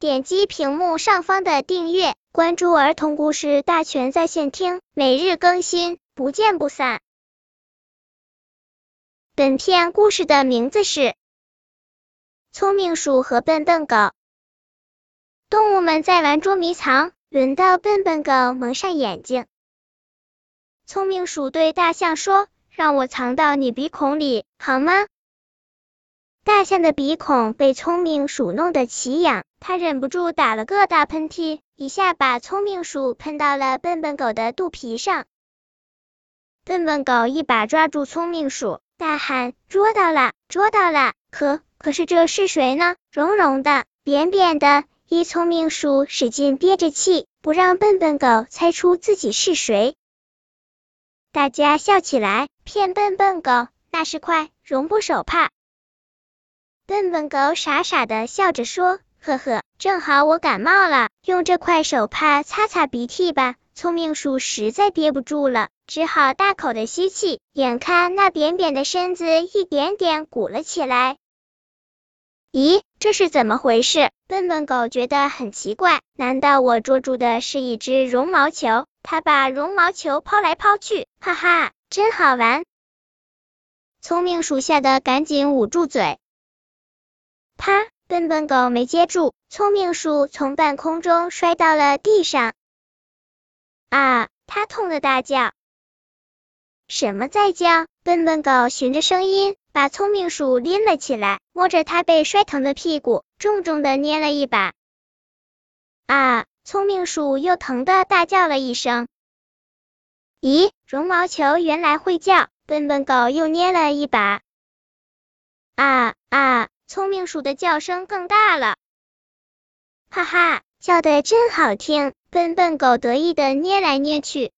点击屏幕上方的订阅，关注儿童故事大全在线听，每日更新，不见不散。本片故事的名字是《聪明鼠和笨笨狗》。动物们在玩捉迷藏，轮到笨笨狗蒙上眼睛。聪明鼠对大象说：“让我藏到你鼻孔里，好吗？”大象的鼻孔被聪明鼠弄得奇痒，他忍不住打了个大喷嚏，一下把聪明鼠喷到了笨笨狗的肚皮上。笨笨狗一把抓住聪明鼠，大喊：“捉到了，捉到了！”可可是这是谁呢？绒绒的，扁扁的，一聪明鼠使劲憋着气，不让笨笨狗猜出自己是谁。大家笑起来，骗笨笨狗那是块绒布手帕。笨笨狗傻傻的笑着说：“呵呵，正好我感冒了，用这块手帕擦擦鼻涕吧。”聪明鼠实在憋不住了，只好大口的吸气，眼看那扁扁的身子一点点鼓了起来。咦，这是怎么回事？笨笨狗觉得很奇怪，难道我捉住的是一只绒毛球？它把绒毛球抛来抛去，哈哈，真好玩。聪明鼠吓得赶紧捂住嘴。啪！笨笨狗没接住，聪明鼠从半空中摔到了地上。啊！它痛的大叫。什么在叫？笨笨狗循着声音把聪明鼠拎了起来，摸着它被摔疼的屁股，重重的捏了一把。啊！聪明鼠又疼的大叫了一声。咦，绒毛球原来会叫！笨笨狗又捏了一把。啊啊！聪明鼠的叫声更大了，哈哈，叫的真好听！笨笨狗得意的捏来捏去。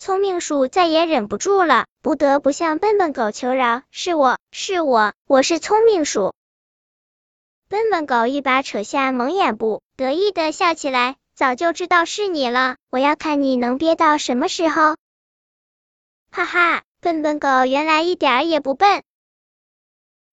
聪明鼠再也忍不住了，不得不向笨笨狗求饶：“是我是我，我是聪明鼠。”笨笨狗一把扯下蒙眼布，得意的笑起来：“早就知道是你了，我要看你能憋到什么时候！”哈哈，笨笨狗原来一点也不笨。